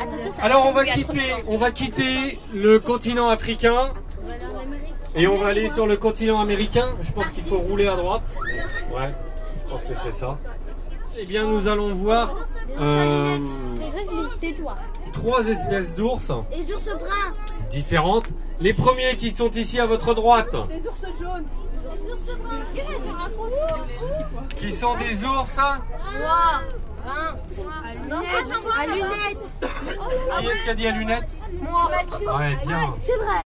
Attention, ça Alors on va quitter, temps. on va quitter le continent africain et on va aller sur le continent américain. Je pense qu'il faut rouler à droite. Ouais, je pense que c'est ça. Eh bien, nous allons voir euh, trois espèces d'ours Les ours bruns. différentes. Les premiers qui sont ici à votre droite, Les ours jaunes. Les ours bruns. Qui sont des ours? À lunettes. Qui est-ce qui a dit à lunettes Moi. Ouais, bien. C'est vrai.